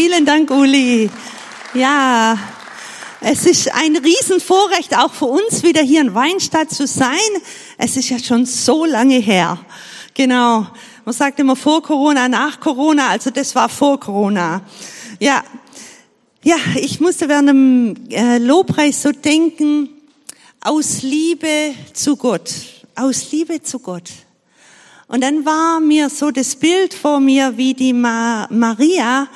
Vielen Dank, Uli. Ja, es ist ein Riesenvorrecht auch für uns, wieder hier in Weinstadt zu sein. Es ist ja schon so lange her. Genau. Man sagt immer vor Corona, nach Corona, also das war vor Corona. Ja, ja, ich musste während dem äh, Lobpreis so denken, aus Liebe zu Gott, aus Liebe zu Gott. Und dann war mir so das Bild vor mir, wie die Ma Maria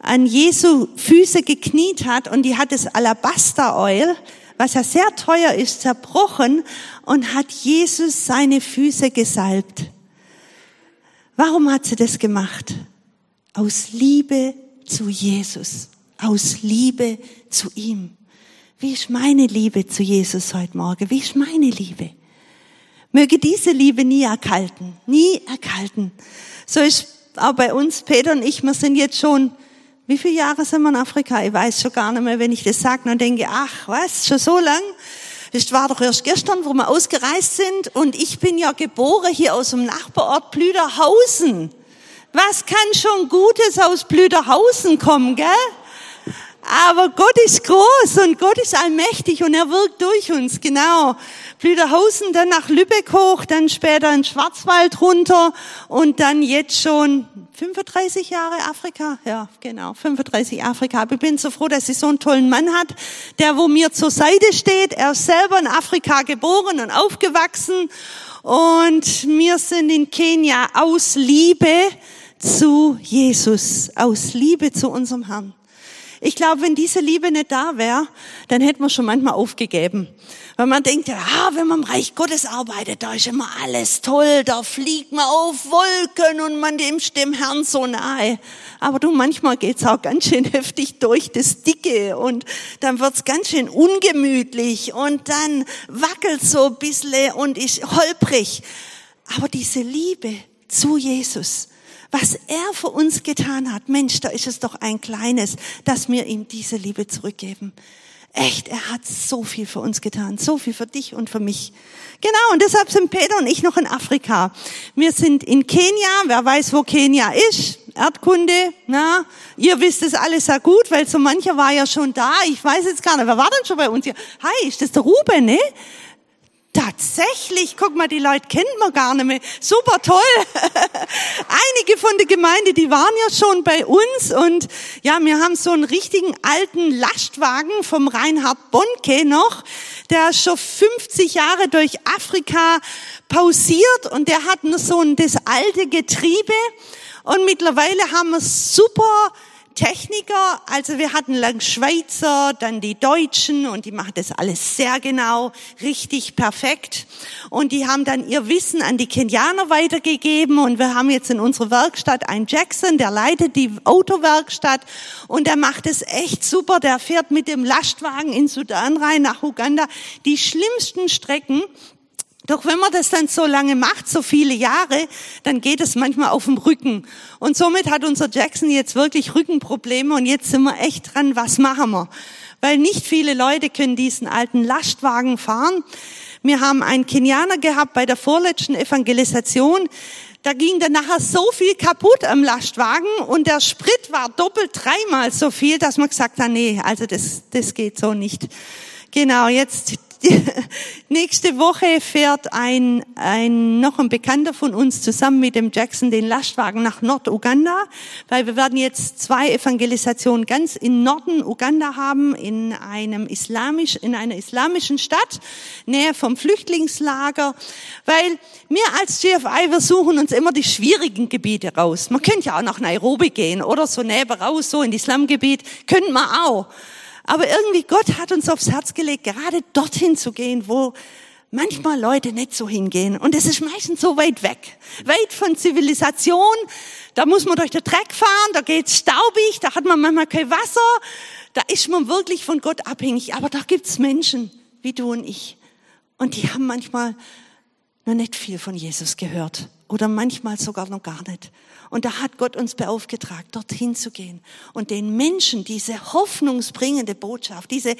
an Jesu Füße gekniet hat und die hat das Alabaster-Oil, was ja sehr teuer ist, zerbrochen und hat Jesus seine Füße gesalbt. Warum hat sie das gemacht? Aus Liebe zu Jesus, aus Liebe zu ihm. Wie ist meine Liebe zu Jesus heute Morgen? Wie ist meine Liebe? Möge diese Liebe nie erkalten, nie erkalten. So ist auch bei uns, Peter und ich, wir sind jetzt schon, wie viele Jahre sind wir in Afrika? Ich weiß schon gar nicht mehr, wenn ich das sage und denke, ach, was, schon so lang? Das war doch erst gestern, wo wir ausgereist sind und ich bin ja geboren hier aus dem Nachbarort Blüderhausen. Was kann schon Gutes aus Blüderhausen kommen, gell? Aber Gott ist groß und Gott ist allmächtig und er wirkt durch uns, genau. Blüderhausen, dann nach Lübeck hoch, dann später in Schwarzwald runter und dann jetzt schon 35 Jahre Afrika. Ja, genau, 35 Afrika. Aber ich bin so froh, dass ich so einen tollen Mann hat, der wo mir zur Seite steht. Er ist selber in Afrika geboren und aufgewachsen und wir sind in Kenia aus Liebe zu Jesus, aus Liebe zu unserem Herrn. Ich glaube, wenn diese Liebe nicht da wäre, dann hätten wir schon manchmal aufgegeben. Weil man denkt, ja, wenn man im Reich Gottes arbeitet, da ist immer alles toll, da fliegt man auf Wolken und man dem dem Herrn so nahe. Aber du, manchmal geht's auch ganz schön heftig durch das Dicke und dann wird's ganz schön ungemütlich und dann wackelt so ein bisschen und ist holprig. Aber diese Liebe zu Jesus, was er für uns getan hat, Mensch, da ist es doch ein kleines, dass wir ihm diese Liebe zurückgeben. Echt, er hat so viel für uns getan, so viel für dich und für mich. Genau, und deshalb sind Peter und ich noch in Afrika. Wir sind in Kenia, wer weiß, wo Kenia ist, Erdkunde, na, ihr wisst es alles sehr gut, weil so mancher war ja schon da, ich weiß jetzt gar nicht, wer war denn schon bei uns hier? Hi, ist das der Ruben, ne? Tatsächlich, guck mal, die Leute kennt man gar nicht mehr. Super toll. Einige von der Gemeinde, die waren ja schon bei uns und ja, wir haben so einen richtigen alten Lastwagen vom Reinhard Bonke noch, der schon 50 Jahre durch Afrika pausiert und der hat nur so ein, das alte Getriebe und mittlerweile haben wir super Techniker, also wir hatten lang Schweizer, dann die Deutschen und die machen das alles sehr genau, richtig perfekt. Und die haben dann ihr Wissen an die Kenianer weitergegeben und wir haben jetzt in unserer Werkstatt einen Jackson, der leitet die Autowerkstatt und der macht es echt super. Der fährt mit dem Lastwagen in Sudan rein, nach Uganda, die schlimmsten Strecken, doch wenn man das dann so lange macht, so viele Jahre, dann geht es manchmal auf dem Rücken. Und somit hat unser Jackson jetzt wirklich Rückenprobleme und jetzt sind wir echt dran, was machen wir? Weil nicht viele Leute können diesen alten Lastwagen fahren. Wir haben einen Kenianer gehabt bei der vorletzten Evangelisation. Da ging dann nachher so viel kaputt am Lastwagen und der Sprit war doppelt dreimal so viel, dass man gesagt hat, nee, also das, das geht so nicht. Genau, jetzt nächste Woche fährt ein, ein, noch ein Bekannter von uns zusammen mit dem Jackson den Lastwagen nach Nord-Uganda, weil wir werden jetzt zwei Evangelisationen ganz in Norden Uganda haben, in einem islamisch, in einer islamischen Stadt, nähe vom Flüchtlingslager, weil wir als GFI, wir suchen uns immer die schwierigen Gebiete raus. Man könnte ja auch nach Nairobi gehen oder so näher raus, so in das Islamgebiet, könnte man auch. Aber irgendwie Gott hat uns aufs Herz gelegt, gerade dorthin zu gehen, wo manchmal Leute nicht so hingehen. Und es ist meistens so weit weg. Weit von Zivilisation. Da muss man durch den Dreck fahren, da geht's staubig, da hat man manchmal kein Wasser. Da ist man wirklich von Gott abhängig. Aber da gibt's Menschen, wie du und ich. Und die haben manchmal noch nicht viel von Jesus gehört. Oder manchmal sogar noch gar nicht. Und da hat Gott uns beauftragt, dorthin zu gehen und den Menschen diese hoffnungsbringende Botschaft, diese,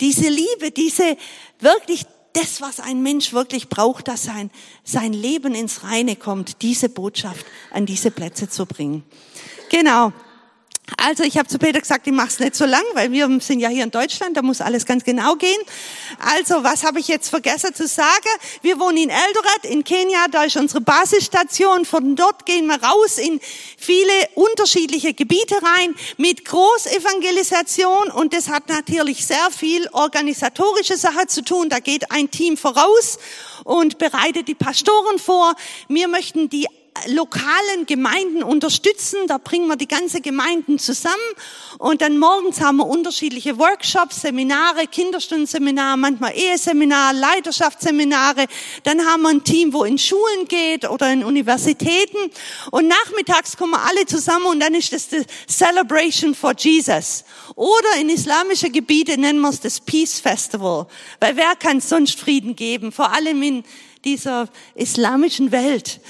diese Liebe, diese wirklich das, was ein Mensch wirklich braucht, dass sein, sein Leben ins Reine kommt, diese Botschaft an diese Plätze zu bringen. Genau. Also ich habe zu Peter gesagt, ich mache es nicht so lang, weil wir sind ja hier in Deutschland, da muss alles ganz genau gehen. Also was habe ich jetzt vergessen zu sagen? Wir wohnen in Eldoret in Kenia, da ist unsere Basisstation. Von dort gehen wir raus in viele unterschiedliche Gebiete rein mit Großevangelisation und das hat natürlich sehr viel organisatorische Sache zu tun. Da geht ein Team voraus und bereitet die Pastoren vor. Wir möchten die lokalen Gemeinden unterstützen. Da bringen wir die ganze Gemeinden zusammen. Und dann morgens haben wir unterschiedliche Workshops, Seminare, Kinderstundenseminare, manchmal Eheseminar, Leiterschaftsseminare. Dann haben wir ein Team, wo in Schulen geht oder in Universitäten. Und nachmittags kommen wir alle zusammen und dann ist das die Celebration for Jesus. Oder in islamische Gebiete nennen wir es das Peace Festival. Weil wer kann sonst Frieden geben? Vor allem in dieser islamischen Welt.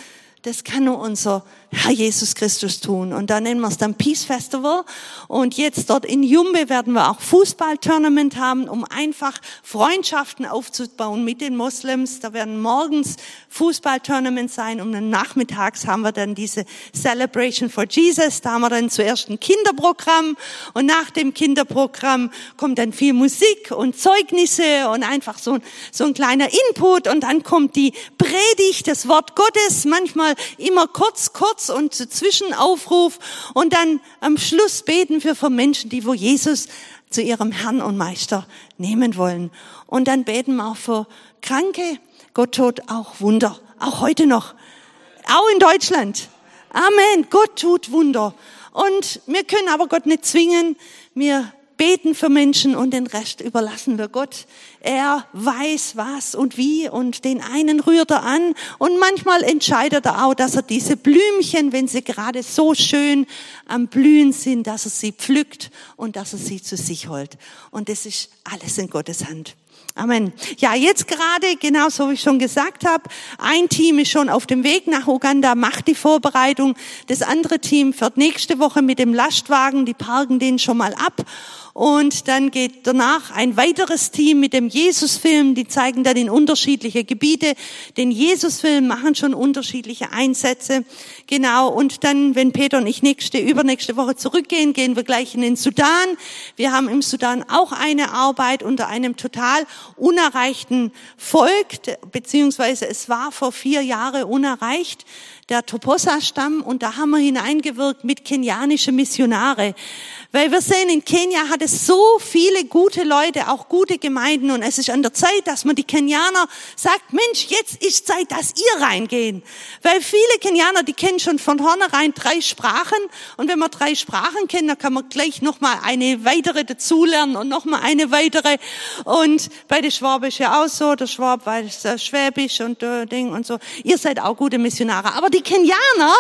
Das kann nur unser Herr Jesus Christus tun. Und da nennen wir es dann Peace Festival. Und jetzt dort in Jumbe werden wir auch Fußballtournament haben, um einfach Freundschaften aufzubauen mit den Moslems. Da werden morgens Fußballtournament sein und dann nachmittags haben wir dann diese Celebration for Jesus. Da haben wir dann zuerst ein Kinderprogramm und nach dem Kinderprogramm kommt dann viel Musik und Zeugnisse und einfach so, so ein kleiner Input und dann kommt die Predigt, das Wort Gottes, manchmal immer kurz, kurz und Zwischenaufruf und dann am Schluss beten wir für Menschen, die wo Jesus zu ihrem Herrn und Meister nehmen wollen. Und dann beten wir auch für Kranke, Gott tut auch Wunder, auch heute noch, auch in Deutschland. Amen, Gott tut Wunder. Und wir können aber Gott nicht zwingen. Wir beten für Menschen und den Rest überlassen wir Gott. Er weiß was und wie und den einen rührt er an und manchmal entscheidet er auch, dass er diese Blümchen, wenn sie gerade so schön am Blühen sind, dass er sie pflückt und dass er sie zu sich holt. Und das ist alles in Gottes Hand. Amen. Ja, jetzt gerade, genau so wie ich schon gesagt habe, ein Team ist schon auf dem Weg nach Uganda, macht die Vorbereitung. Das andere Team fährt nächste Woche mit dem Lastwagen, die parken den schon mal ab und dann geht danach ein weiteres Team mit dem Jesusfilm. Die zeigen dann in unterschiedliche Gebiete. Den Jesusfilm machen schon unterschiedliche Einsätze. Genau. Und dann, wenn Peter und ich nächste, übernächste Woche zurückgehen, gehen wir gleich in den Sudan. Wir haben im Sudan auch eine Arbeit unter einem total unerreichten Volk, beziehungsweise es war vor vier Jahren unerreicht der Toposa-Stamm und da haben wir hineingewirkt mit kenianischen Missionare. Weil wir sehen, in Kenia hat es so viele gute Leute, auch gute Gemeinden und es ist an der Zeit, dass man die Kenianer sagt, Mensch, jetzt ist Zeit, dass ihr reingehen. Weil viele Kenianer, die kennen schon von vornherein drei Sprachen und wenn man drei Sprachen kennt, dann kann man gleich nochmal eine weitere dazulernen und nochmal eine weitere und bei der Schwabisch ja auch so, der Schwab weiß Schwäbisch und äh, Ding und so. Ihr seid auch gute Missionare. Aber die Kenianer,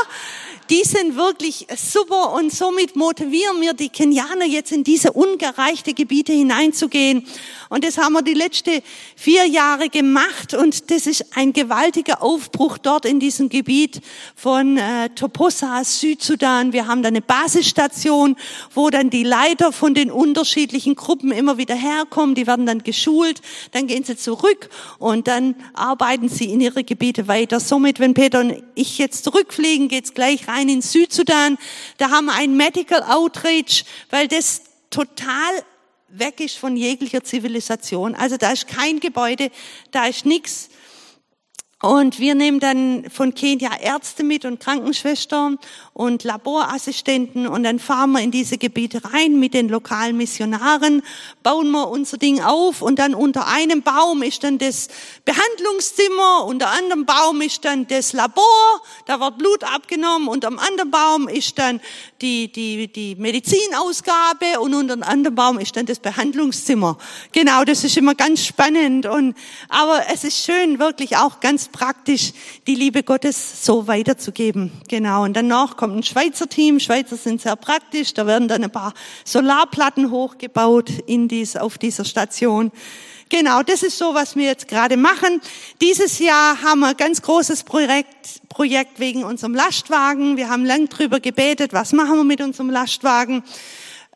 die sind wirklich super und somit motivieren wir die Kenianer jetzt in diese ungereichte Gebiete hineinzugehen. Und das haben wir die letzten vier Jahre gemacht und das ist ein gewaltiger Aufbruch dort in diesem Gebiet von äh, Toposa, Südsudan. Wir haben da eine Basisstation, wo dann die Leiter von den unterschiedlichen Gruppen immer wieder herkommen. Die werden dann geschult, dann gehen sie zurück und dann arbeiten sie in ihre Gebiete weiter. Somit, wenn Peter und ich jetzt zurückfliegen, geht's gleich rein in Südsudan. Da haben wir ein Medical Outreach, weil das total weg ist von jeglicher Zivilisation. Also da ist kein Gebäude, da ist nichts. Und wir nehmen dann von Kenia Ärzte mit und Krankenschwestern und Laborassistenten und dann fahren wir in diese Gebiete rein mit den lokalen Missionaren, bauen wir unser Ding auf und dann unter einem Baum ist dann das Behandlungszimmer, unter anderem Baum ist dann das Labor, da wird Blut abgenommen, unter einem anderen Baum ist dann die, die, die Medizinausgabe und unter einem anderen Baum ist dann das Behandlungszimmer. Genau, das ist immer ganz spannend und, aber es ist schön, wirklich auch ganz praktisch die Liebe Gottes so weiterzugeben. Genau, und danach kommt ein Schweizer Team. Schweizer sind sehr praktisch. Da werden dann ein paar Solarplatten hochgebaut in dies, auf dieser Station. Genau, das ist so, was wir jetzt gerade machen. Dieses Jahr haben wir ein ganz großes Projekt, Projekt wegen unserem Lastwagen. Wir haben lang drüber gebetet, was machen wir mit unserem Lastwagen.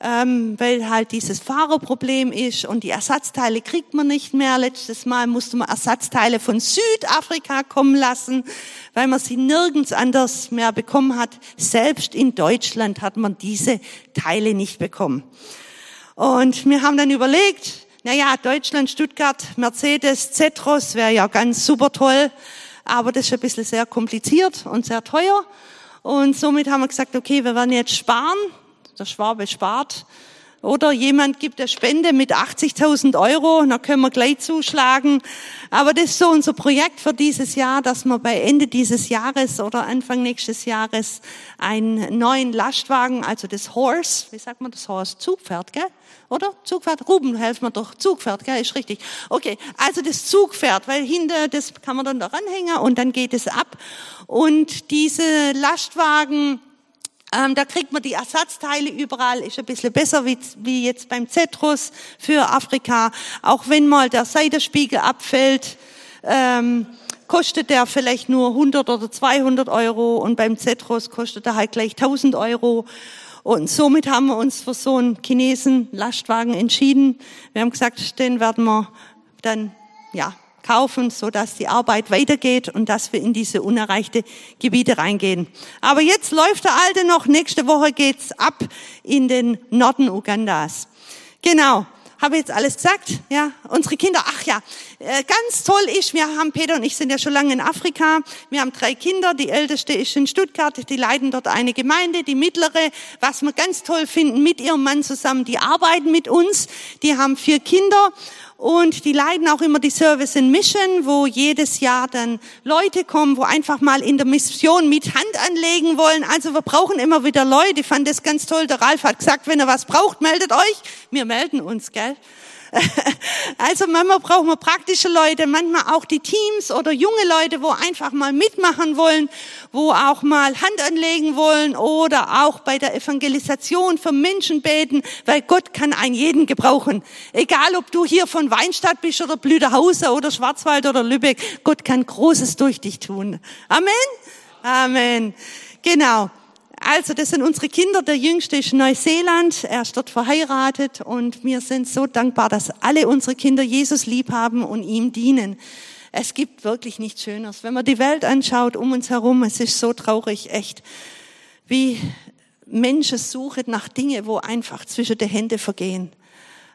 Ähm, weil halt dieses Fahrerproblem ist und die Ersatzteile kriegt man nicht mehr. Letztes Mal musste man Ersatzteile von Südafrika kommen lassen, weil man sie nirgends anders mehr bekommen hat. Selbst in Deutschland hat man diese Teile nicht bekommen. Und wir haben dann überlegt, naja, Deutschland, Stuttgart, Mercedes, Zetros wäre ja ganz super toll, aber das ist ein bisschen sehr kompliziert und sehr teuer. Und somit haben wir gesagt, okay, wir werden jetzt sparen der Schwabe spart. Oder jemand gibt eine Spende mit 80.000 Euro, dann können wir gleich zuschlagen. Aber das ist so unser Projekt für dieses Jahr, dass wir bei Ende dieses Jahres oder Anfang nächstes Jahres einen neuen Lastwagen, also das Horse, wie sagt man das Horse? Zugpferd, gell? Oder? Zugpferd? Ruben, helft mir doch. Zugpferd, gell? Ist richtig. Okay. Also das Zugpferd, weil hinter, das kann man dann da ranhängen und dann geht es ab. Und diese Lastwagen, ähm, da kriegt man die Ersatzteile überall, ist ein bisschen besser wie, wie jetzt beim Zetrus für Afrika. Auch wenn mal der Seitenspiegel abfällt, ähm, kostet der vielleicht nur 100 oder 200 Euro und beim Zetrus kostet er halt gleich 1000 Euro. Und somit haben wir uns für so einen Chinesen Lastwagen entschieden. Wir haben gesagt, den werden wir dann, ja, kaufen, so dass die Arbeit weitergeht und dass wir in diese unerreichte Gebiete reingehen. Aber jetzt läuft der Alte noch. Nächste Woche geht's ab in den Norden Ugandas. Genau. Habe jetzt alles gesagt? Ja, unsere Kinder. Ach ja, äh, ganz toll ist, wir haben, Peter und ich sind ja schon lange in Afrika. Wir haben drei Kinder. Die älteste ist in Stuttgart. Die leiten dort eine Gemeinde. Die mittlere, was wir ganz toll finden, mit ihrem Mann zusammen, die arbeiten mit uns. Die haben vier Kinder und die leiten auch immer die Service in Mission, wo jedes Jahr dann Leute kommen, wo einfach mal in der Mission mit Hand anlegen wollen. Also wir brauchen immer wieder Leute. Ich fand das ganz toll. Der Ralf hat gesagt, wenn ihr was braucht, meldet euch. Wir melden uns, gell? Also manchmal brauchen wir praktische Leute, manchmal auch die Teams oder junge Leute, wo einfach mal mitmachen wollen, wo auch mal Hand anlegen wollen oder auch bei der Evangelisation für Menschen beten, weil Gott kann einen jeden gebrauchen. Egal, ob du hier von Weinstadt bist oder Blüderhauser oder Schwarzwald oder Lübeck, Gott kann Großes durch dich tun. Amen. Amen. Genau. Also das sind unsere Kinder. Der Jüngste ist in Neuseeland. Er ist dort verheiratet und wir sind so dankbar, dass alle unsere Kinder Jesus lieb haben und ihm dienen. Es gibt wirklich nichts Schöneres. Wenn man die Welt anschaut um uns herum, es ist so traurig, echt, wie Menschen suchen nach Dingen, wo einfach zwischen die Hände vergehen.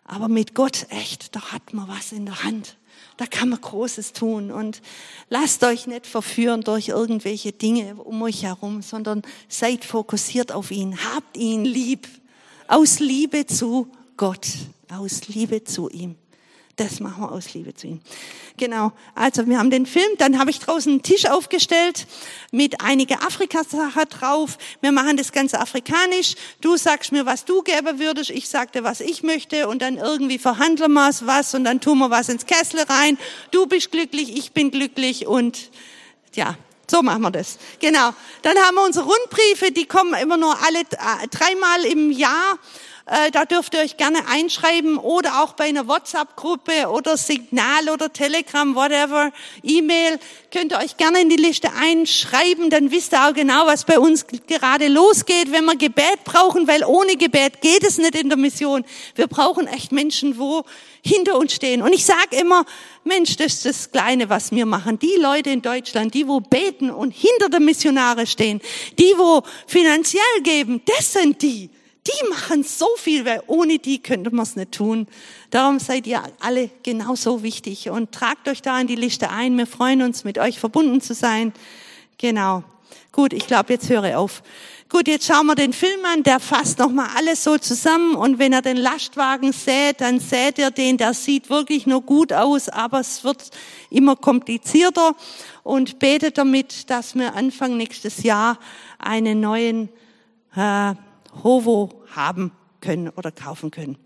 Aber mit Gott, echt, da hat man was in der Hand da kann man Großes tun. Und lasst euch nicht verführen durch irgendwelche Dinge um euch herum, sondern seid fokussiert auf ihn. Habt ihn lieb. Aus Liebe zu Gott. Aus Liebe zu ihm. Das machen wir aus Liebe zu ihm. Genau. Also wir haben den Film, dann habe ich draußen einen Tisch aufgestellt mit einige Afrikasachen drauf. Wir machen das Ganze afrikanisch. Du sagst mir, was du geben würdest, ich sagte, was ich möchte und dann irgendwie verhandeln wir was und dann tun wir was ins Kessel rein. Du bist glücklich, ich bin glücklich und ja, so machen wir das. Genau. Dann haben wir unsere Rundbriefe, die kommen immer nur alle äh, dreimal im Jahr. Äh, da dürft ihr euch gerne einschreiben oder auch bei einer WhatsApp-Gruppe oder Signal oder Telegram, whatever, E-Mail, könnt ihr euch gerne in die Liste einschreiben, dann wisst ihr auch genau, was bei uns gerade losgeht, wenn wir Gebet brauchen, weil ohne Gebet geht es nicht in der Mission. Wir brauchen echt Menschen, wo hinter uns stehen. Und ich sage immer, Mensch, das ist das Kleine, was wir machen. Die Leute in Deutschland, die wo beten und hinter der Missionare stehen, die wo finanziell geben, das sind die die machen so viel, weil ohne die könnte man es nicht tun. Darum seid ihr alle genauso wichtig und tragt euch da in die Liste ein. Wir freuen uns, mit euch verbunden zu sein. Genau. Gut, ich glaube, jetzt höre auf. Gut, jetzt schauen wir den Film an, der fasst nochmal alles so zusammen und wenn er den Lastwagen sät, dann sät er den, der sieht wirklich nur gut aus, aber es wird immer komplizierter und betet damit, dass wir Anfang nächstes Jahr einen neuen äh, Hovo haben können oder kaufen können.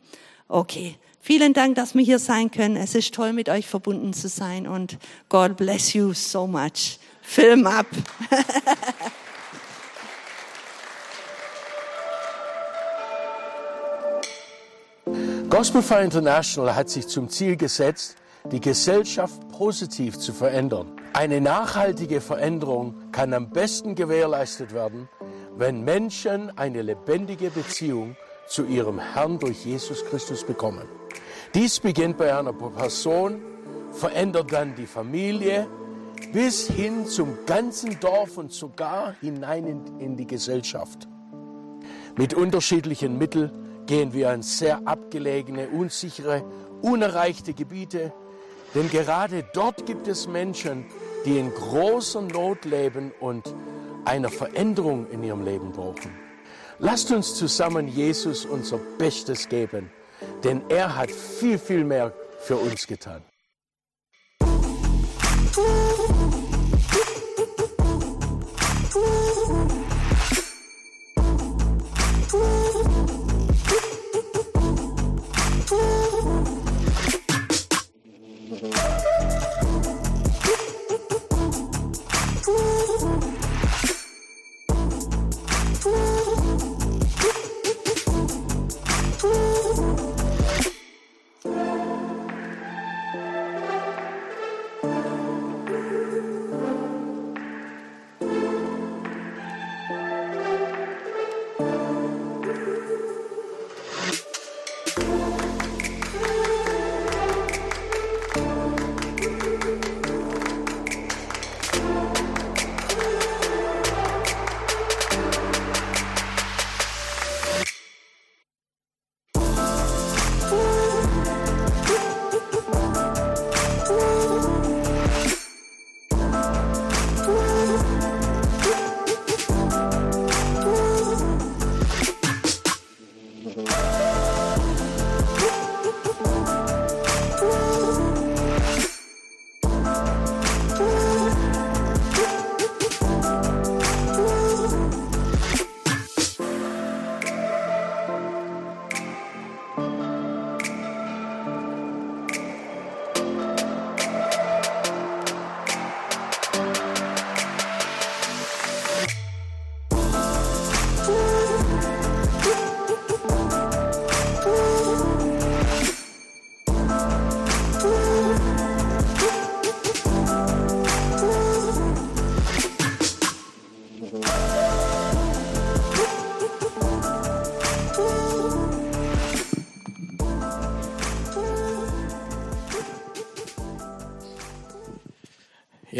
Okay. Vielen Dank, dass wir hier sein können. Es ist toll, mit euch verbunden zu sein und God bless you so much. Film ab. Gospel Fire International hat sich zum Ziel gesetzt, die Gesellschaft positiv zu verändern. Eine nachhaltige Veränderung kann am besten gewährleistet werden, wenn Menschen eine lebendige Beziehung zu ihrem Herrn durch Jesus Christus bekommen. Dies beginnt bei einer Person, verändert dann die Familie bis hin zum ganzen Dorf und sogar hinein in, in die Gesellschaft. Mit unterschiedlichen Mitteln gehen wir an sehr abgelegene, unsichere, unerreichte Gebiete, denn gerade dort gibt es Menschen, die in großer Not leben und eine Veränderung in ihrem Leben brauchen. Lasst uns zusammen Jesus unser Bestes geben, denn er hat viel, viel mehr für uns getan.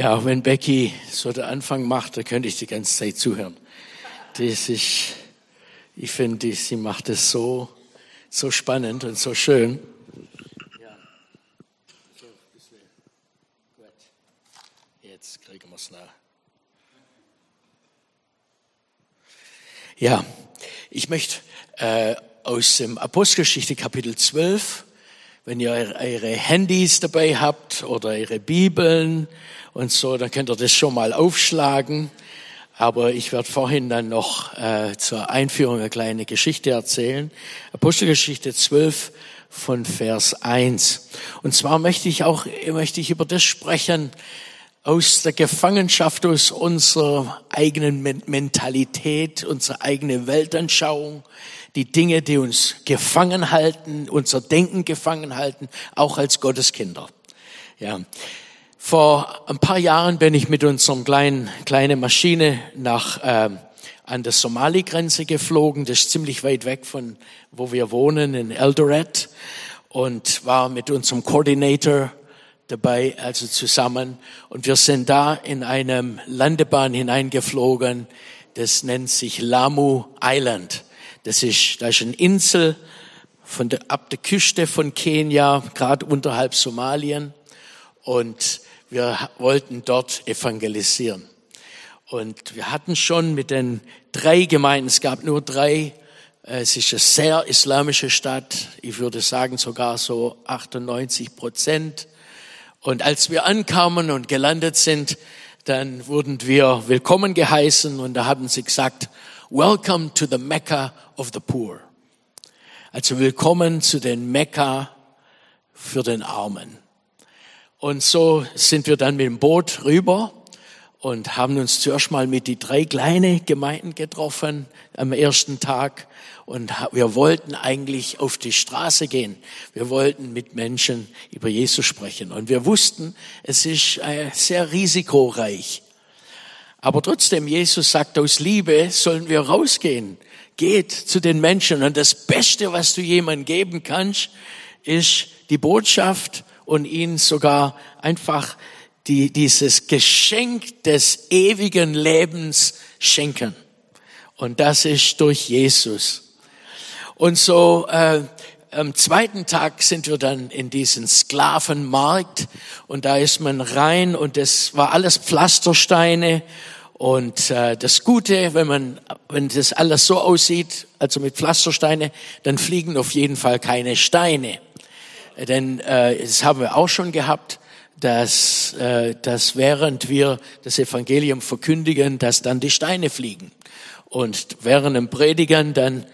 Ja, auch wenn Becky so den Anfang macht, da könnte ich die ganze Zeit zuhören. Das ist, ich finde, sie macht es so, so spannend und so schön. Ja, so, gut. Jetzt kriegen wir es nach. Ja, ich möchte äh, aus dem Apostelgeschichte Kapitel 12 wenn ihr eure Handys dabei habt oder eure Bibeln und so, dann könnt ihr das schon mal aufschlagen. Aber ich werde vorhin dann noch äh, zur Einführung eine kleine Geschichte erzählen. Apostelgeschichte 12 von Vers 1. Und zwar möchte ich auch möchte ich über das sprechen, aus der Gefangenschaft, aus unserer eigenen Mentalität, unserer eigenen Weltanschauung, die Dinge, die uns gefangen halten, unser Denken gefangen halten, auch als Gotteskinder. Ja. Vor ein paar Jahren bin ich mit unserem kleinen kleine Maschine nach ähm, an der Somali-Grenze geflogen. Das ist ziemlich weit weg von wo wir wohnen in Eldoret und war mit unserem Coordinator dabei, also zusammen. Und wir sind da in einem Landebahn hineingeflogen. Das nennt sich Lamu Island. Das ist, da ist eine Insel von der, ab der Küste von Kenia, gerade unterhalb Somalien. Und wir wollten dort evangelisieren. Und wir hatten schon mit den drei Gemeinden, es gab nur drei, es ist eine sehr islamische Stadt, ich würde sagen sogar so 98 Prozent. Und als wir ankamen und gelandet sind, dann wurden wir willkommen geheißen und da haben sie gesagt, Welcome to the Mecca of the Poor. Also willkommen zu den Mekka für den Armen. Und so sind wir dann mit dem Boot rüber und haben uns zuerst mal mit die drei kleinen Gemeinden getroffen am ersten Tag. Und wir wollten eigentlich auf die Straße gehen. Wir wollten mit Menschen über Jesus sprechen. Und wir wussten, es ist äh, sehr risikoreich. Aber trotzdem, Jesus sagt, aus Liebe sollen wir rausgehen, geht zu den Menschen und das Beste, was du jemandem geben kannst, ist die Botschaft und ihnen sogar einfach die, dieses Geschenk des ewigen Lebens schenken. Und das ist durch Jesus. Und so äh, am zweiten Tag sind wir dann in diesen Sklavenmarkt und da ist man rein und das war alles Pflastersteine und äh, das Gute, wenn man wenn das alles so aussieht, also mit Pflastersteine, dann fliegen auf jeden Fall keine Steine. Denn äh, das haben wir auch schon gehabt, dass, äh, dass während wir das Evangelium verkündigen, dass dann die Steine fliegen. Und während dem Predigen dann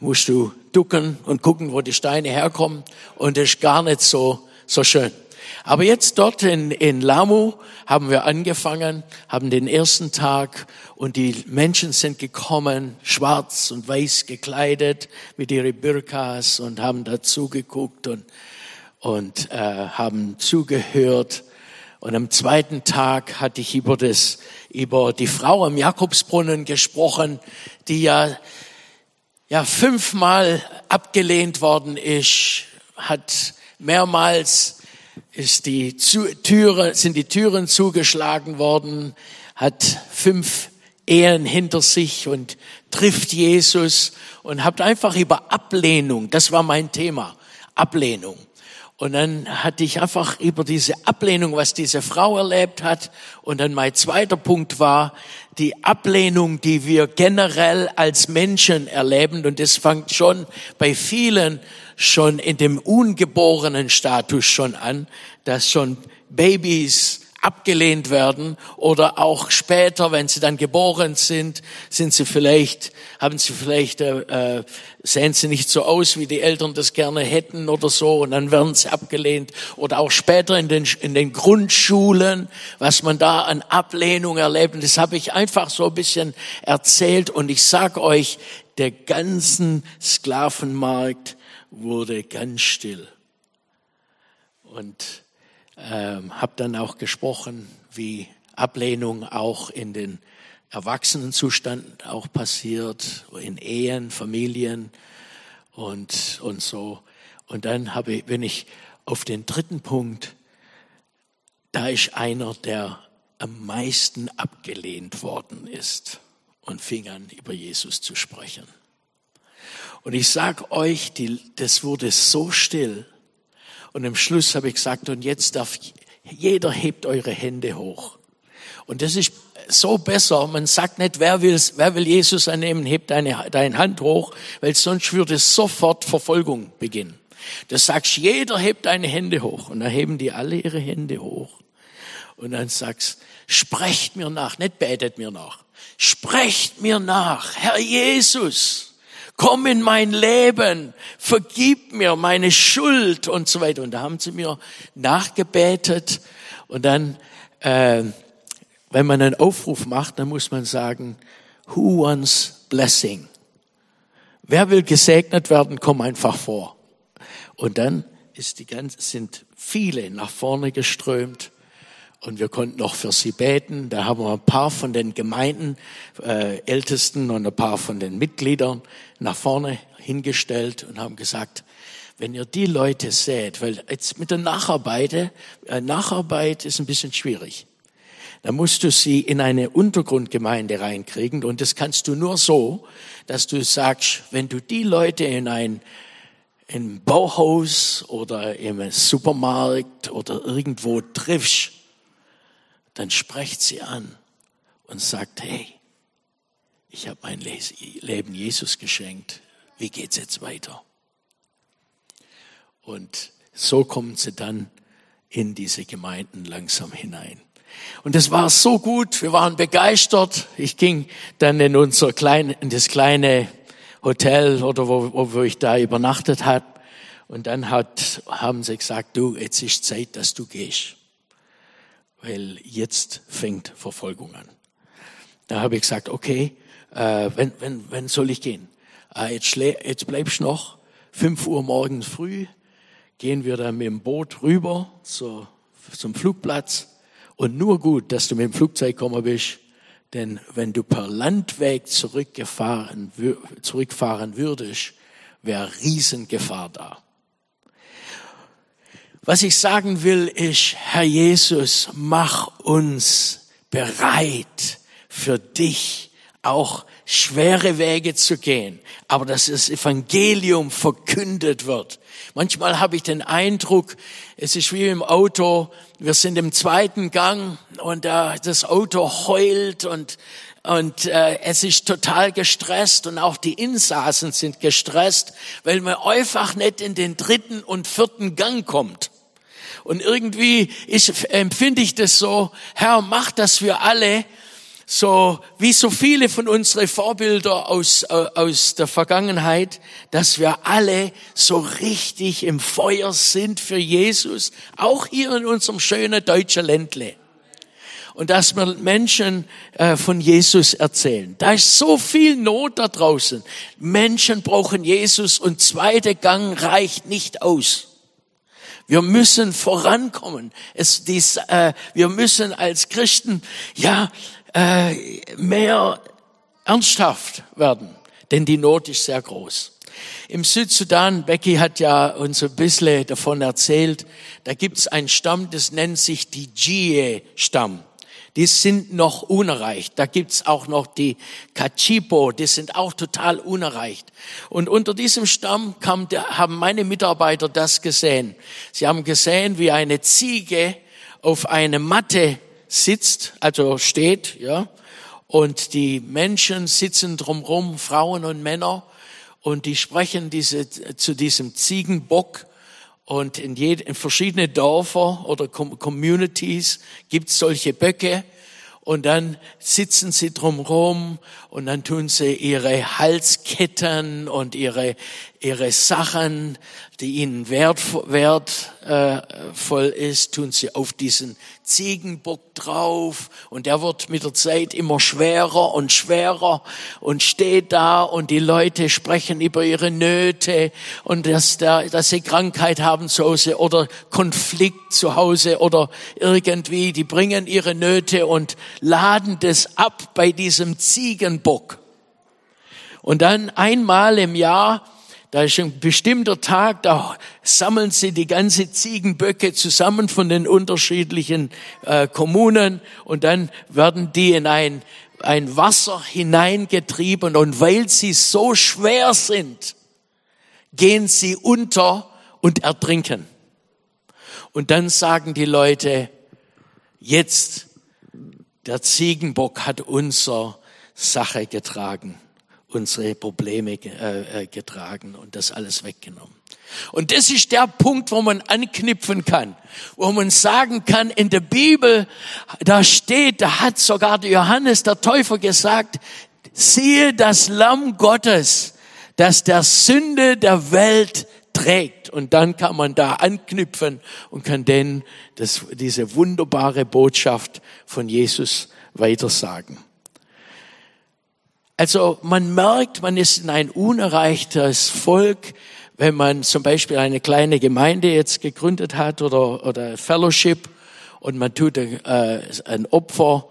musst du ducken und gucken, wo die Steine herkommen. Und das ist gar nicht so, so schön. Aber jetzt dort in, in Lamu haben wir angefangen, haben den ersten Tag und die Menschen sind gekommen, schwarz und weiß gekleidet mit ihren Birkas und haben dazu geguckt und, und äh, haben zugehört. Und am zweiten Tag hatte ich über das, über die Frau am Jakobsbrunnen gesprochen, die ja ja fünfmal abgelehnt worden ist, hat mehrmals ist die Türe, sind die Türen zugeschlagen worden, hat fünf Ehen hinter sich und trifft Jesus und habt einfach über Ablehnung, das war mein Thema, Ablehnung. Und dann hatte ich einfach über diese Ablehnung, was diese Frau erlebt hat. Und dann mein zweiter Punkt war die Ablehnung, die wir generell als Menschen erleben. Und das fängt schon bei vielen schon in dem ungeborenen Status schon an, dass schon Babys abgelehnt werden oder auch später, wenn sie dann geboren sind, sind sie vielleicht, haben sie vielleicht, äh, äh, sehen sie nicht so aus, wie die Eltern das gerne hätten oder so und dann werden sie abgelehnt oder auch später in den, in den Grundschulen, was man da an Ablehnung erlebt. Und das habe ich einfach so ein bisschen erzählt und ich sag euch, der ganzen Sklavenmarkt wurde ganz still. Und ähm, habe dann auch gesprochen, wie Ablehnung auch in den Erwachsenenzustand auch passiert, in Ehen, Familien und, und so. Und dann habe ich, bin ich auf den dritten Punkt, da ist einer, der am meisten abgelehnt worden ist und fing an, über Jesus zu sprechen. Und ich sag euch, die, das wurde so still, und am Schluss habe ich gesagt, und jetzt darf jeder hebt eure Hände hoch. Und das ist so besser. Man sagt nicht, wer will, wer will Jesus annehmen, hebt deine, deine Hand hoch, weil sonst würde sofort Verfolgung beginnen. Du sagst, jeder hebt deine Hände hoch. Und dann heben die alle ihre Hände hoch. Und dann sagst, sprecht mir nach, nicht betet mir nach. Sprecht mir nach, Herr Jesus komm in mein Leben, vergib mir meine Schuld und so weiter. Und da haben sie mir nachgebetet und dann, äh, wenn man einen Aufruf macht, dann muss man sagen, who wants blessing? Wer will gesegnet werden, komm einfach vor. Und dann ist die ganze, sind viele nach vorne geströmt und wir konnten noch für sie beten. Da haben wir ein paar von den Gemeinden, äh, Ältesten und ein paar von den Mitgliedern nach vorne hingestellt und haben gesagt, wenn ihr die Leute seht, weil jetzt mit der Nacharbeit, äh, Nacharbeit ist ein bisschen schwierig. Da musst du sie in eine Untergrundgemeinde reinkriegen und das kannst du nur so, dass du sagst, wenn du die Leute in ein im Bauhaus oder im Supermarkt oder irgendwo triffst, dann sprecht sie an und sagt, hey, ich habe mein Leben Jesus geschenkt, wie geht's jetzt weiter? Und so kommen sie dann in diese Gemeinden langsam hinein. Und es war so gut, wir waren begeistert. Ich ging dann in unser klein, in das kleine Hotel oder wo, wo ich da übernachtet habe. Und dann hat, haben sie gesagt, du, jetzt ist Zeit, dass du gehst weil jetzt fängt Verfolgung an. Da habe ich gesagt, okay, äh, wenn, wenn, wenn soll ich gehen? Äh, jetzt, jetzt bleibst du noch, fünf Uhr morgens früh, gehen wir dann mit dem Boot rüber zur, zum Flugplatz und nur gut, dass du mit dem Flugzeug gekommen bist, Denn wenn du per Landweg zurückgefahren, zurückfahren würdest, wäre Riesengefahr da. Was ich sagen will, ist, Herr Jesus, mach uns bereit für dich auch schwere Wege zu gehen, aber dass das Evangelium verkündet wird. Manchmal habe ich den Eindruck, es ist wie im Auto, wir sind im zweiten Gang und äh, das Auto heult und und äh, es ist total gestresst und auch die Insassen sind gestresst, weil man einfach nicht in den dritten und vierten Gang kommt. Und irgendwie ist, empfinde ich das so, Herr, mach, dass wir alle so wie so viele von unseren Vorbilder aus, äh, aus der Vergangenheit, dass wir alle so richtig im Feuer sind für Jesus, auch hier in unserem schönen deutschen Ländle. Und dass wir Menschen äh, von Jesus erzählen. Da ist so viel Not da draußen. Menschen brauchen Jesus und zweiter Gang reicht nicht aus. Wir müssen vorankommen. Es, dies, äh, wir müssen als Christen ja äh, mehr ernsthaft werden, denn die Not ist sehr groß. Im Südsudan, Becky hat ja uns ein bisschen davon erzählt, da gibt's einen Stamm, das nennt sich die Jie-Stamm die sind noch unerreicht. Da gibt's auch noch die Kachipo, die sind auch total unerreicht. Und unter diesem Stamm kam, haben meine Mitarbeiter das gesehen. Sie haben gesehen, wie eine Ziege auf eine Matte sitzt, also steht, ja, und die Menschen sitzen drumherum, Frauen und Männer, und die sprechen diese, zu diesem Ziegenbock. Und in, jede, in verschiedene Dörfer oder Communities gibt es solche Böcke. Und dann sitzen sie drumherum und dann tun sie ihre Halsketten und ihre, ihre Sachen, die ihnen wertvoll, wertvoll ist, tun sie auf diesen Ziegenbock drauf und der wird mit der Zeit immer schwerer und schwerer und steht da und die Leute sprechen über ihre Nöte und dass, da, dass sie Krankheit haben zu Hause oder Konflikt zu Hause oder irgendwie, die bringen ihre Nöte und laden das ab bei diesem Ziegenbock. Und dann einmal im Jahr da ist ein bestimmter Tag, da sammeln sie die ganze Ziegenböcke zusammen von den unterschiedlichen äh, Kommunen und dann werden die in ein, ein Wasser hineingetrieben und weil sie so schwer sind, gehen sie unter und ertrinken. Und dann sagen die Leute, jetzt, der Ziegenbock hat unser Sache getragen unsere Probleme äh, äh, getragen und das alles weggenommen. Und das ist der Punkt, wo man anknüpfen kann, wo man sagen kann, in der Bibel, da steht, da hat sogar Johannes der Täufer gesagt, siehe das Lamm Gottes, das der Sünde der Welt trägt. Und dann kann man da anknüpfen und kann denn das, diese wunderbare Botschaft von Jesus weitersagen. Also man merkt, man ist in ein unerreichtes Volk, wenn man zum Beispiel eine kleine Gemeinde jetzt gegründet hat oder, oder Fellowship und man tut äh, ein Opfer,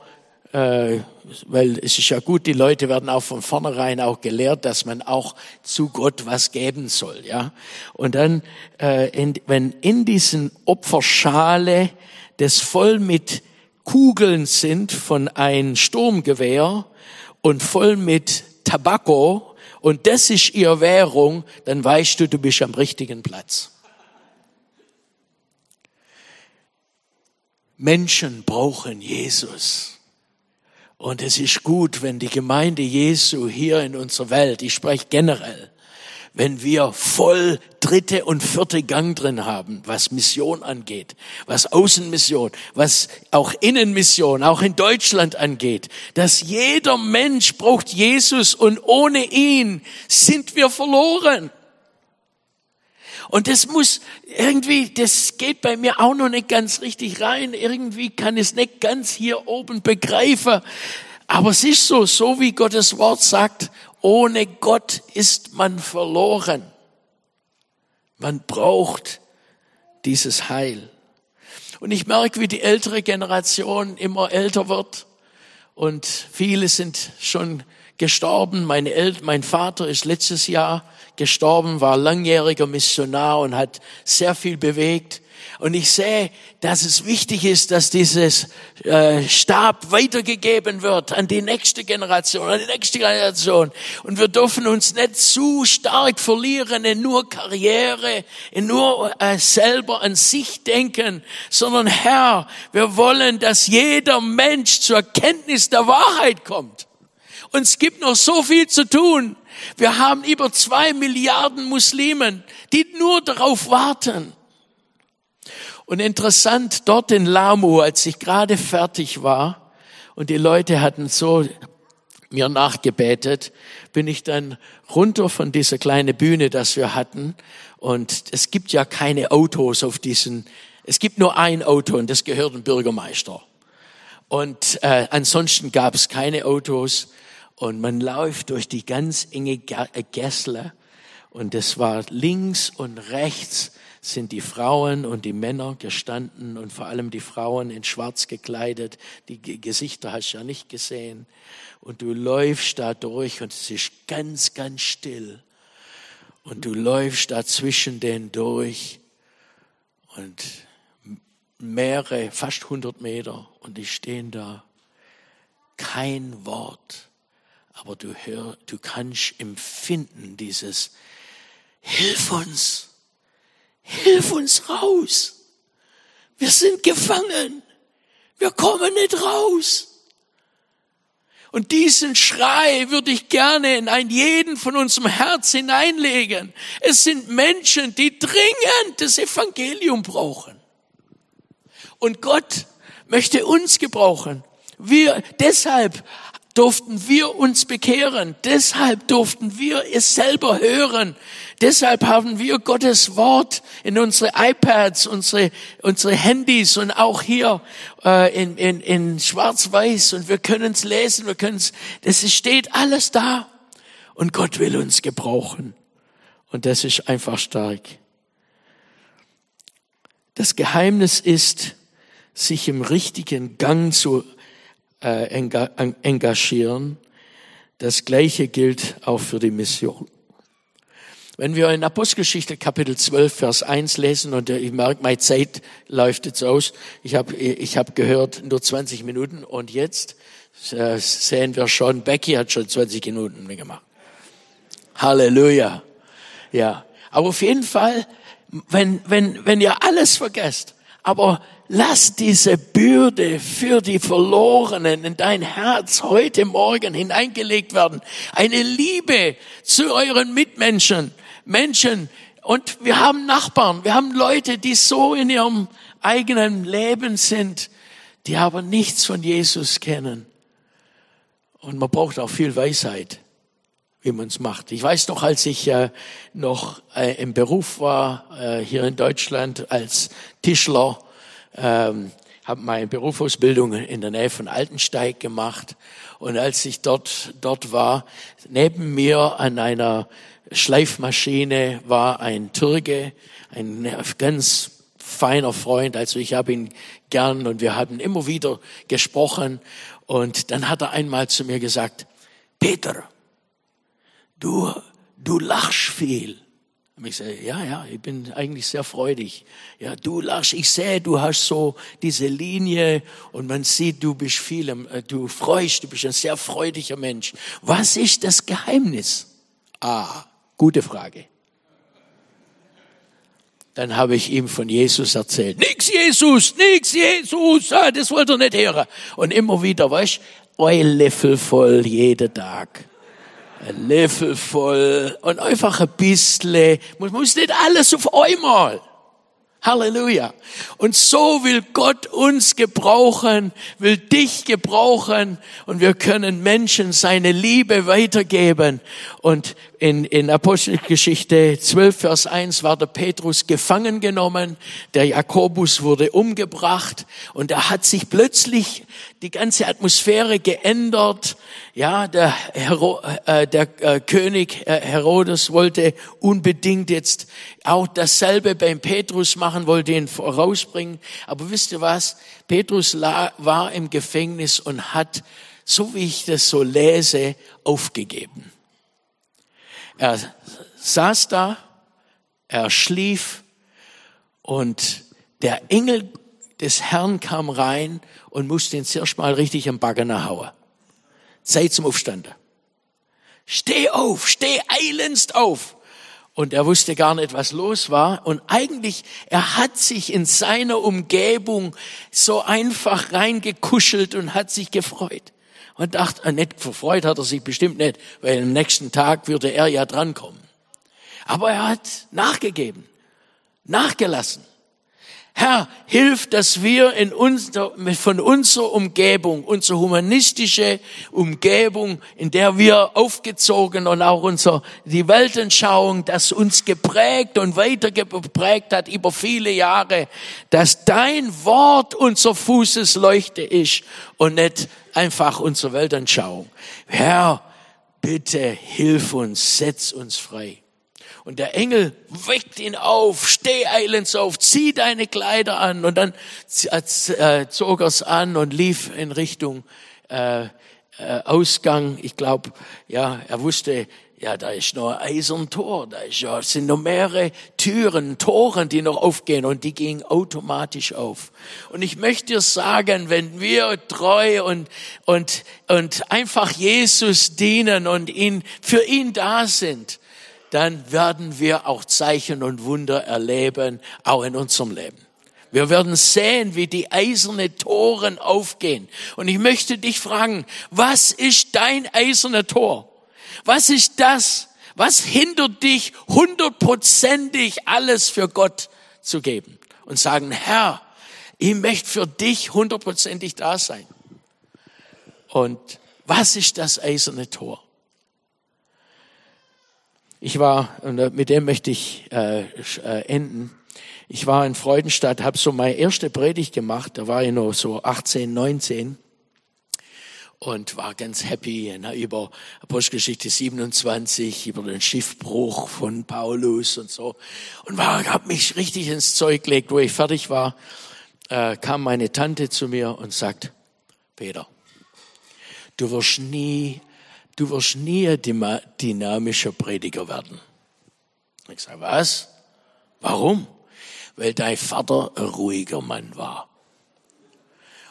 äh, weil es ist ja gut, die Leute werden auch von vornherein auch gelehrt, dass man auch zu Gott was geben soll, ja. Und dann, äh, in, wenn in diesen Opferschale das voll mit Kugeln sind von ein Sturmgewehr, und voll mit Tabako und das ist ihr Währung, dann weißt du, du bist am richtigen Platz. Menschen brauchen Jesus. Und es ist gut, wenn die Gemeinde Jesu hier in unserer Welt, ich spreche generell, wenn wir voll dritte und vierte Gang drin haben, was Mission angeht, was Außenmission, was auch Innenmission, auch in Deutschland angeht, dass jeder Mensch braucht Jesus und ohne ihn sind wir verloren. Und das muss irgendwie, das geht bei mir auch noch nicht ganz richtig rein. Irgendwie kann es nicht ganz hier oben begreifen. Aber es ist so, so wie Gottes Wort sagt, ohne Gott ist man verloren. Man braucht dieses Heil. Und ich merke, wie die ältere Generation immer älter wird und viele sind schon gestorben. Meine El mein Vater ist letztes Jahr gestorben, war langjähriger Missionar und hat sehr viel bewegt. Und ich sehe, dass es wichtig ist, dass dieses äh, Stab weitergegeben wird an die nächste Generation, an die nächste Generation. Und wir dürfen uns nicht zu stark verlieren in nur Karriere, in nur äh, selber an sich denken, sondern Herr, wir wollen, dass jeder Mensch zur Kenntnis der Wahrheit kommt. Und es gibt noch so viel zu tun. Wir haben über zwei Milliarden Muslimen, die nur darauf warten. Und interessant, dort in Lamu, als ich gerade fertig war und die Leute hatten so mir nachgebetet, bin ich dann runter von dieser kleinen Bühne, das wir hatten. Und es gibt ja keine Autos auf diesen, es gibt nur ein Auto und das gehört dem Bürgermeister. Und äh, ansonsten gab es keine Autos. Und man läuft durch die ganz enge äh, Gässle und es war links und rechts sind die Frauen und die Männer gestanden und vor allem die Frauen in schwarz gekleidet. Die Gesichter hast du ja nicht gesehen. Und du läufst da durch und es ist ganz, ganz still. Und du läufst da zwischen denen durch und mehrere, fast 100 Meter und die stehen da. Kein Wort aber du hör, du kannst empfinden dieses Hilf uns, hilf uns raus. Wir sind gefangen. Wir kommen nicht raus. Und diesen Schrei würde ich gerne in ein jeden von unserem Herz hineinlegen. Es sind Menschen, die dringend das Evangelium brauchen. Und Gott möchte uns gebrauchen. Wir, deshalb durften wir uns bekehren. Deshalb durften wir es selber hören. Deshalb haben wir Gottes Wort in unsere iPads, unsere, unsere Handys und auch hier äh, in, in, in Schwarz-Weiß und wir können es lesen, wir können es, es steht alles da und Gott will uns gebrauchen. Und das ist einfach stark. Das Geheimnis ist, sich im richtigen Gang zu engagieren. Das Gleiche gilt auch für die Mission. Wenn wir in Apostelgeschichte Kapitel 12, Vers 1 lesen, und ich merke, meine Zeit läuft jetzt aus, ich habe ich hab gehört, nur 20 Minuten, und jetzt äh, sehen wir schon, Becky hat schon 20 Minuten gemacht. Halleluja. Ja. Aber auf jeden Fall, wenn, wenn, wenn ihr alles vergesst, aber lass diese Bürde für die Verlorenen in dein Herz heute Morgen hineingelegt werden. Eine Liebe zu euren Mitmenschen, Menschen. Und wir haben Nachbarn, wir haben Leute, die so in ihrem eigenen Leben sind, die aber nichts von Jesus kennen. Und man braucht auch viel Weisheit, wie man es macht. Ich weiß noch, als ich äh, noch äh, im Beruf war, äh, hier in Deutschland als Tischler, ähm, habe meine Berufsausbildung in der Nähe von Altensteig gemacht. Und als ich dort, dort war, neben mir an einer Schleifmaschine war ein Türke, ein ganz feiner Freund. Also ich habe ihn gern und wir haben immer wieder gesprochen. Und dann hat er einmal zu mir gesagt, Peter, du, du lachst viel. Und ich sage, ja, ja, ich bin eigentlich sehr freudig. Ja, du lachst, ich sehe, du hast so diese Linie und man sieht, du bist viel, äh, du freust, du bist ein sehr freudiger Mensch. Was ist das Geheimnis? Ah, gute Frage. Dann habe ich ihm von Jesus erzählt. Nix Jesus, nix Jesus, ah, das wollte er nicht hören. Und immer wieder, weißt, ein Löffel voll jeden Tag ein Löffel voll und einfach ein bisschen. Man muss nicht alles auf einmal. Halleluja. Und so will Gott uns gebrauchen, will dich gebrauchen und wir können Menschen seine Liebe weitergeben. Und in, in Apostelgeschichte 12, Vers 1 war der Petrus gefangen genommen, der Jakobus wurde umgebracht und da hat sich plötzlich die ganze Atmosphäre geändert. Ja, der, Hero, äh, der äh, König äh, Herodes wollte unbedingt jetzt auch dasselbe beim Petrus machen, wollte ihn vorausbringen. Aber wisst ihr was? Petrus war im Gefängnis und hat so wie ich das so lese, aufgegeben. Er saß da, er schlief und der Engel des Herrn kam rein und musste ihn zuerst mal richtig am Bagger hauen. Zeit zum Aufstande. Steh auf, steh eilendst auf. Und er wusste gar nicht, was los war. Und eigentlich, er hat sich in seiner Umgebung so einfach reingekuschelt und hat sich gefreut. Und dachte, äh, nicht gefreut hat er sich bestimmt nicht, weil am nächsten Tag würde er ja drankommen. Aber er hat nachgegeben, nachgelassen. Herr, hilf, dass wir in unser, von unserer Umgebung, unsere humanistische Umgebung, in der wir aufgezogen und auch unser, die Weltanschauung, das uns geprägt und weiter geprägt hat über viele Jahre, dass dein Wort unser Fußesleuchte ist und nicht einfach unsere Weltanschauung. Herr, bitte hilf uns, setz uns frei. Und der Engel weckt ihn auf, steh eilends auf, zieh deine Kleider an. Und dann äh, zog er's an und lief in Richtung äh, äh, Ausgang. Ich glaube, ja, er wusste, ja, da ist noch ein Eiserntor, da ist ja, sind noch mehrere Türen, Toren, die noch aufgehen und die gingen automatisch auf. Und ich möchte dir sagen, wenn wir treu und, und, und einfach Jesus dienen und ihn, für ihn da sind, dann werden wir auch Zeichen und Wunder erleben, auch in unserem Leben. Wir werden sehen, wie die eiserne Toren aufgehen. Und ich möchte dich fragen, was ist dein eiserne Tor? Was ist das? Was hindert dich, hundertprozentig alles für Gott zu geben? Und sagen, Herr, ich möchte für dich hundertprozentig da sein. Und was ist das eiserne Tor? Ich war, äh, mit dem möchte ich äh, äh, enden, ich war in Freudenstadt, habe so meine erste Predigt gemacht, da war ich noch so 18, 19 und war ganz happy na, über Apostelgeschichte 27, über den Schiffbruch von Paulus und so. Und war, hab mich richtig ins Zeug gelegt, wo ich fertig war, äh, kam meine Tante zu mir und sagt, Peter, du wirst nie du wirst nie ein dynamischer Prediger werden. Ich sage, was? Warum? Weil dein Vater ein ruhiger Mann war.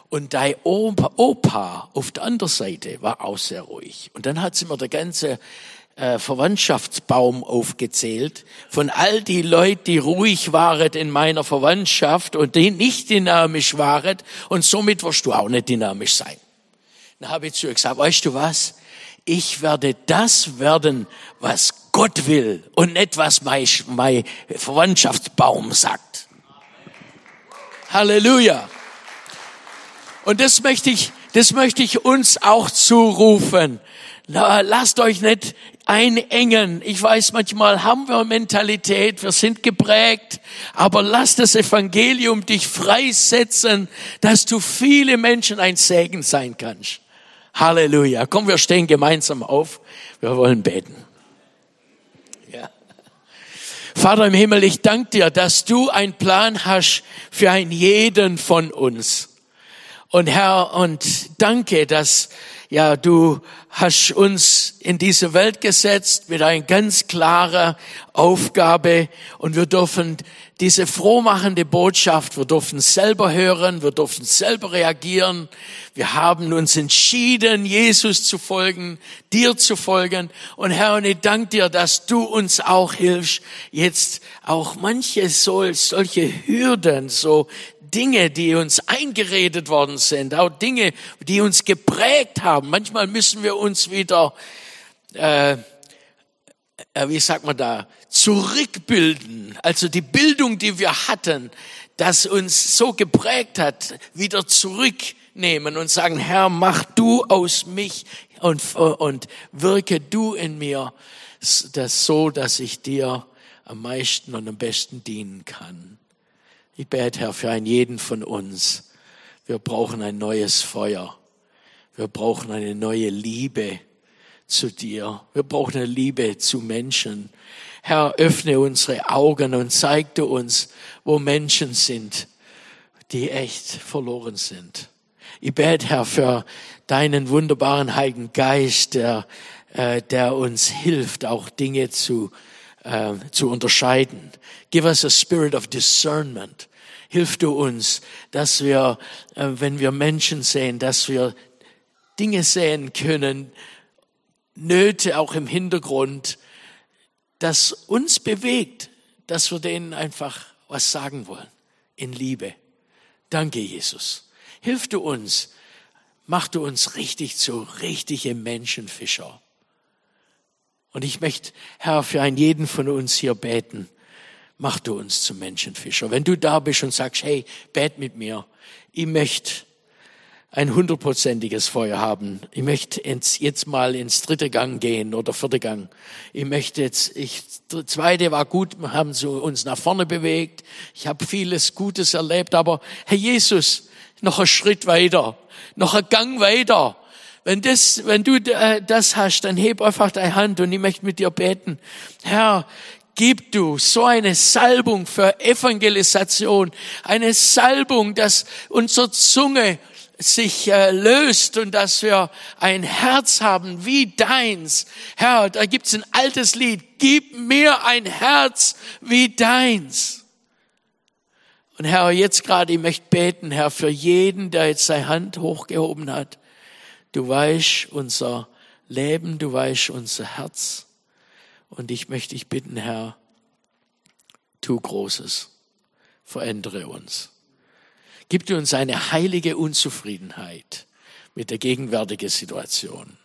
Und dein Opa, Opa auf der anderen Seite war auch sehr ruhig. Und dann hat sie mir der ganze äh, Verwandtschaftsbaum aufgezählt von all die Leute, die ruhig waren in meiner Verwandtschaft und die nicht dynamisch waren und somit wirst du auch nicht dynamisch sein. Dann habe ich zu ihr gesagt, weißt du was? Ich werde das werden, was Gott will und nicht was mein, mein Verwandtschaftsbaum sagt. Halleluja. Und das möchte ich, das möchte ich uns auch zurufen. lasst euch nicht einengen. Ich weiß, manchmal haben wir Mentalität, wir sind geprägt, aber lass das Evangelium dich freisetzen, dass du viele Menschen ein Segen sein kannst. Halleluja. Komm, wir stehen gemeinsam auf. Wir wollen beten. Ja. Vater im Himmel, ich danke dir, dass du einen Plan hast für einen jeden von uns. Und Herr, und danke, dass ja, du hast uns in diese Welt gesetzt mit einer ganz klaren Aufgabe und wir dürfen diese frohmachende Botschaft, wir dürfen selber hören, wir dürfen selber reagieren. Wir haben uns entschieden, Jesus zu folgen, dir zu folgen. Und Herr, und ich danke dir, dass du uns auch hilfst, jetzt auch manche so, solche Hürden, so Dinge, die uns eingeredet worden sind, auch Dinge, die uns geprägt haben. Manchmal müssen wir uns wieder, äh, äh, wie sagt man da, zurückbilden. Also die Bildung, die wir hatten, das uns so geprägt hat, wieder zurücknehmen und sagen, Herr, mach du aus mich und, und wirke du in mir, das so, dass ich dir am meisten und am besten dienen kann. Ich bete, Herr, für einen jeden von uns. Wir brauchen ein neues Feuer. Wir brauchen eine neue Liebe zu dir. Wir brauchen eine Liebe zu Menschen. Herr, öffne unsere Augen und zeigte uns, wo Menschen sind, die echt verloren sind. Ich bete, Herr, für deinen wunderbaren Heiligen Geist, der, äh, der uns hilft, auch Dinge zu, äh, zu unterscheiden. Give us a spirit of discernment. Hilf du uns, dass wir, äh, wenn wir Menschen sehen, dass wir Dinge sehen können, Nöte auch im Hintergrund, das uns bewegt, dass wir denen einfach was sagen wollen in Liebe. Danke, Jesus. Hilf du uns, mach du uns richtig zu richtige Menschenfischer. Und ich möchte, Herr, für einen jeden von uns hier beten. Mach du uns zu Menschenfischer. Wenn du da bist und sagst, hey, bet mit mir. Ich möchte ein hundertprozentiges Feuer haben. Ich möchte jetzt mal ins dritte Gang gehen oder vierte Gang. Ich möchte jetzt, ich, zweite war gut, wir haben uns nach vorne bewegt. Ich habe vieles Gutes erlebt, aber Herr Jesus, noch ein Schritt weiter, noch ein Gang weiter. Wenn das, wenn du äh, das hast, dann heb einfach deine Hand und ich möchte mit dir beten. Herr, gib du so eine Salbung für Evangelisation, eine Salbung, dass unsere Zunge sich äh, löst und dass wir ein Herz haben wie deins. Herr, da gibt's ein altes Lied. Gib mir ein Herz wie deins. Und Herr, jetzt gerade, ich möchte beten, Herr, für jeden, der jetzt seine Hand hochgehoben hat. Du weißt unser Leben, du weißt unser Herz. Und ich möchte dich bitten, Herr, tu Großes, verändere uns. Gib uns eine heilige Unzufriedenheit mit der gegenwärtigen Situation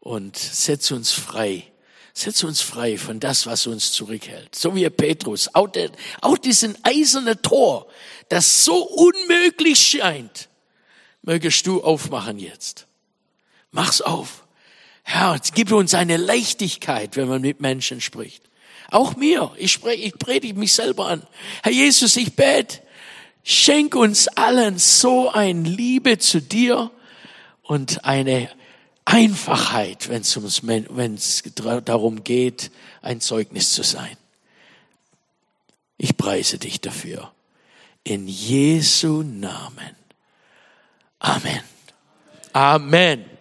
und setz uns frei. Setz uns frei von das, was uns zurückhält. So wie Petrus. Auch, der, auch diesen eisernen Tor, das so unmöglich scheint, mögest du aufmachen jetzt. Mach's auf. Herr, gib uns eine Leichtigkeit, wenn man mit Menschen spricht. Auch mir. Ich, spreche, ich predige mich selber an. Herr Jesus, ich bete, Schenk uns allen so ein Liebe zu dir und eine Einfachheit, wenn es wenn es darum geht, ein Zeugnis zu sein. Ich preise dich dafür. In Jesu Namen. Amen. Amen.